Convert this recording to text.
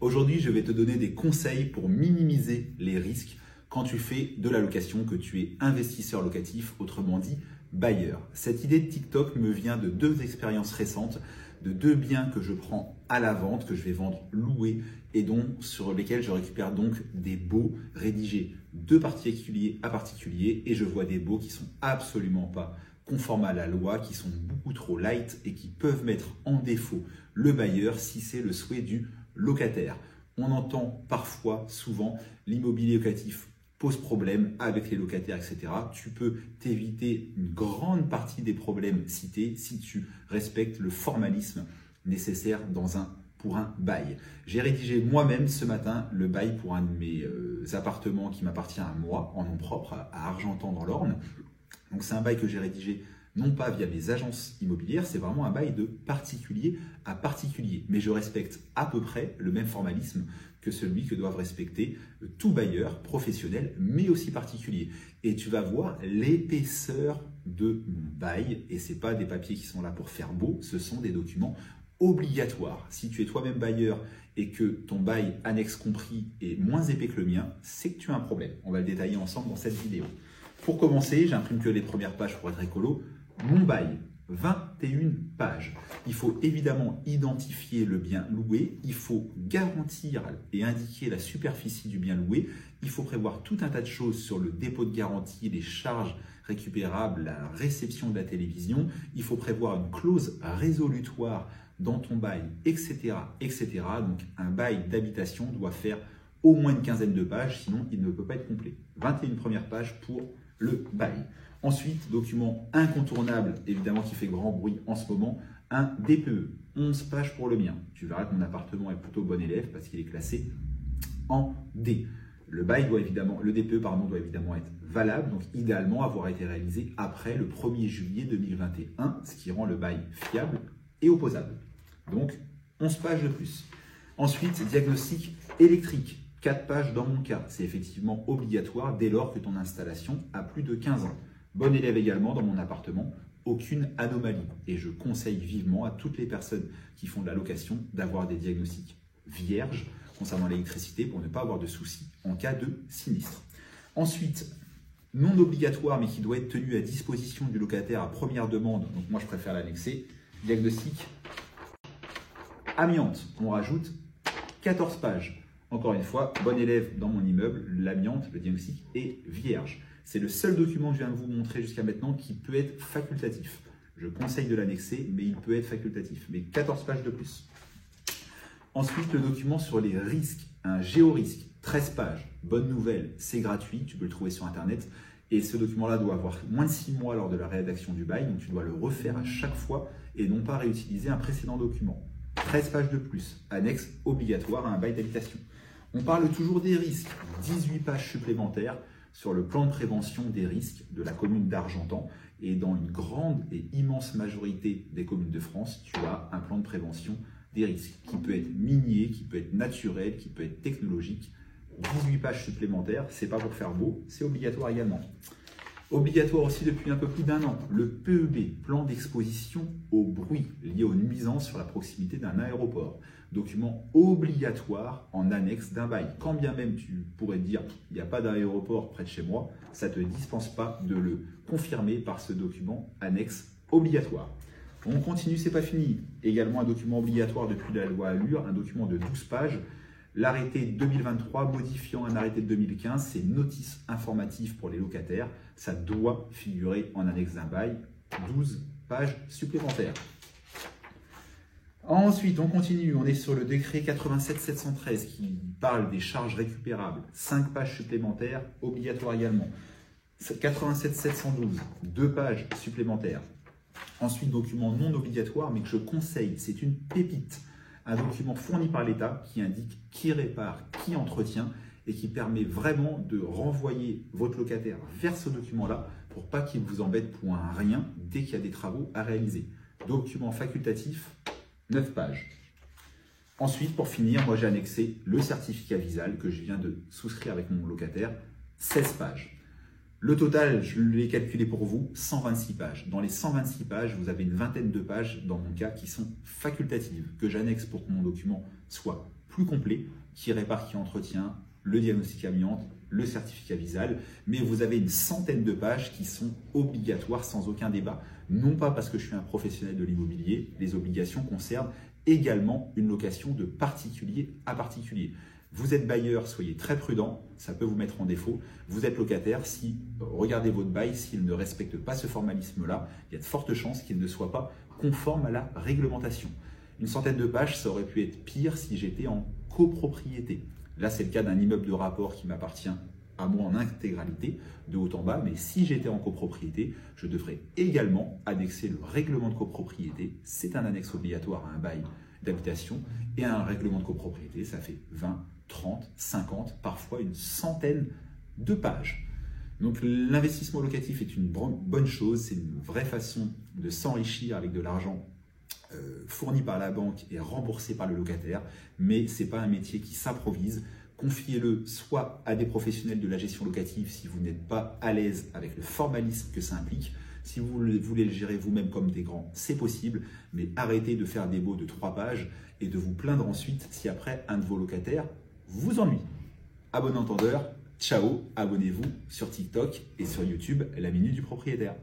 Aujourd'hui, je vais te donner des conseils pour minimiser les risques quand tu fais de la location, que tu es investisseur locatif, autrement dit bailleur. Cette idée de TikTok me vient de deux expériences récentes, de deux biens que je prends à la vente, que je vais vendre louer et dont, sur lesquels je récupère donc des baux rédigés de particulier à particulier et je vois des baux qui sont absolument pas conformes à la loi, qui sont beaucoup trop light et qui peuvent mettre en défaut le bailleur si c'est le souhait du locataire. On entend parfois, souvent, l'immobilier locatif pose problème avec les locataires, etc. Tu peux t'éviter une grande partie des problèmes cités si tu respectes le formalisme nécessaire dans un pour un bail. J'ai rédigé moi-même ce matin le bail pour un de mes euh, appartements qui m'appartient à moi, en nom propre, à Argentan dans l'Orne. Donc c'est un bail que j'ai rédigé non pas via mes agences immobilières, c'est vraiment un bail de particulier à particulier. Mais je respecte à peu près le même formalisme que celui que doivent respecter tout bailleur professionnel, mais aussi particulier. Et tu vas voir l'épaisseur de mon bail, et c'est pas des papiers qui sont là pour faire beau, ce sont des documents obligatoires. Si tu es toi-même bailleur et que ton bail annexe compris est moins épais que le mien, c'est que tu as un problème. On va le détailler ensemble dans cette vidéo. Pour commencer, j'imprime que les premières pages pour être écolo. Mon bail, 21 pages. Il faut évidemment identifier le bien loué, il faut garantir et indiquer la superficie du bien loué, il faut prévoir tout un tas de choses sur le dépôt de garantie, les charges récupérables, la réception de la télévision, il faut prévoir une clause résolutoire dans ton bail, etc. etc. Donc un bail d'habitation doit faire au moins une quinzaine de pages, sinon il ne peut pas être complet. 21 premières pages pour le bail. Ensuite, document incontournable, évidemment qui fait grand bruit en ce moment, un DPE. 11 pages pour le mien. Tu verras que mon appartement est plutôt bon élève parce qu'il est classé en D. Le bail doit évidemment, le DPE doit évidemment être valable, donc idéalement avoir été réalisé après le 1er juillet 2021, ce qui rend le bail fiable et opposable. Donc 11 pages de plus. Ensuite, diagnostic électrique. 4 pages dans mon cas. C'est effectivement obligatoire dès lors que ton installation a plus de 15 ans. Bon élève également dans mon appartement, aucune anomalie. Et je conseille vivement à toutes les personnes qui font de la location d'avoir des diagnostics vierges concernant l'électricité pour ne pas avoir de soucis en cas de sinistre. Ensuite, non obligatoire mais qui doit être tenu à disposition du locataire à première demande, donc moi je préfère l'annexer, diagnostic amiante. On rajoute 14 pages. Encore une fois, bon élève dans mon immeuble, l'amiante, le diagnostic est vierge. C'est le seul document que je viens de vous montrer jusqu'à maintenant qui peut être facultatif. Je conseille de l'annexer, mais il peut être facultatif. Mais 14 pages de plus. Ensuite, le document sur les risques, un géorisque, 13 pages. Bonne nouvelle, c'est gratuit, tu peux le trouver sur Internet. Et ce document-là doit avoir moins de 6 mois lors de la rédaction du bail, donc tu dois le refaire à chaque fois et non pas réutiliser un précédent document. 13 pages de plus, annexe obligatoire à un bail d'habitation. On parle toujours des risques, 18 pages supplémentaires sur le plan de prévention des risques de la commune d'Argentan. Et dans une grande et immense majorité des communes de France, tu as un plan de prévention des risques qui peut être minier, qui peut être naturel, qui peut être technologique. 18 pages supplémentaires, c'est pas pour faire beau, c'est obligatoire également. Obligatoire aussi depuis un peu plus d'un an, le PEB, plan d'exposition au bruit lié aux nuisances sur la proximité d'un aéroport. Document obligatoire en annexe d'un bail. Quand bien même tu pourrais dire il n'y a pas d'aéroport près de chez moi, ça ne te dispense pas de le confirmer par ce document annexe obligatoire. On continue, c'est pas fini. Également un document obligatoire depuis la loi Allure, un document de 12 pages L'arrêté 2023 modifiant un arrêté de 2015, c'est notice informative pour les locataires. Ça doit figurer en annexe d'un bail. 12 pages supplémentaires. Ensuite, on continue. On est sur le décret 87-713 qui parle des charges récupérables. 5 pages supplémentaires, obligatoires également. 87-712, 2 pages supplémentaires. Ensuite, document non obligatoire, mais que je conseille. C'est une pépite un document fourni par l'État qui indique qui répare, qui entretient et qui permet vraiment de renvoyer votre locataire vers ce document-là pour pas qu'il vous embête pour un rien dès qu'il y a des travaux à réaliser. Document facultatif, 9 pages. Ensuite, pour finir, moi j'ai annexé le certificat visal que je viens de souscrire avec mon locataire, 16 pages. Le total, je l'ai calculé pour vous, 126 pages. Dans les 126 pages, vous avez une vingtaine de pages, dans mon cas, qui sont facultatives, que j'annexe pour que mon document soit plus complet qui répare, qui entretient le diagnostic amiante, le certificat visal, mais vous avez une centaine de pages qui sont obligatoires sans aucun débat. Non pas parce que je suis un professionnel de l'immobilier, les obligations concernent également une location de particulier à particulier. Vous êtes bailleur, soyez très prudent, ça peut vous mettre en défaut. Vous êtes locataire, si regardez votre bail, s'il ne respecte pas ce formalisme-là, il y a de fortes chances qu'il ne soit pas conforme à la réglementation. Une centaine de pages, ça aurait pu être pire si j'étais en copropriété. Là, c'est le cas d'un immeuble de rapport qui m'appartient à moi en intégralité, de haut en bas, mais si j'étais en copropriété, je devrais également annexer le règlement de copropriété. C'est un annexe obligatoire à un bail d'habitation et un règlement de copropriété, ça fait 20, 30, 50, parfois une centaine de pages. Donc l'investissement locatif est une bonne chose, c'est une vraie façon de s'enrichir avec de l'argent euh, fourni par la banque et remboursé par le locataire, mais ce n'est pas un métier qui s'improvise. Confiez-le soit à des professionnels de la gestion locative si vous n'êtes pas à l'aise avec le formalisme que ça implique. Si vous voulez le gérer vous-même comme des grands, c'est possible, mais arrêtez de faire des baux de trois pages et de vous plaindre ensuite si après un de vos locataires vous ennuie. À bon entendeur, ciao, abonnez-vous sur TikTok et sur YouTube, la minute du propriétaire.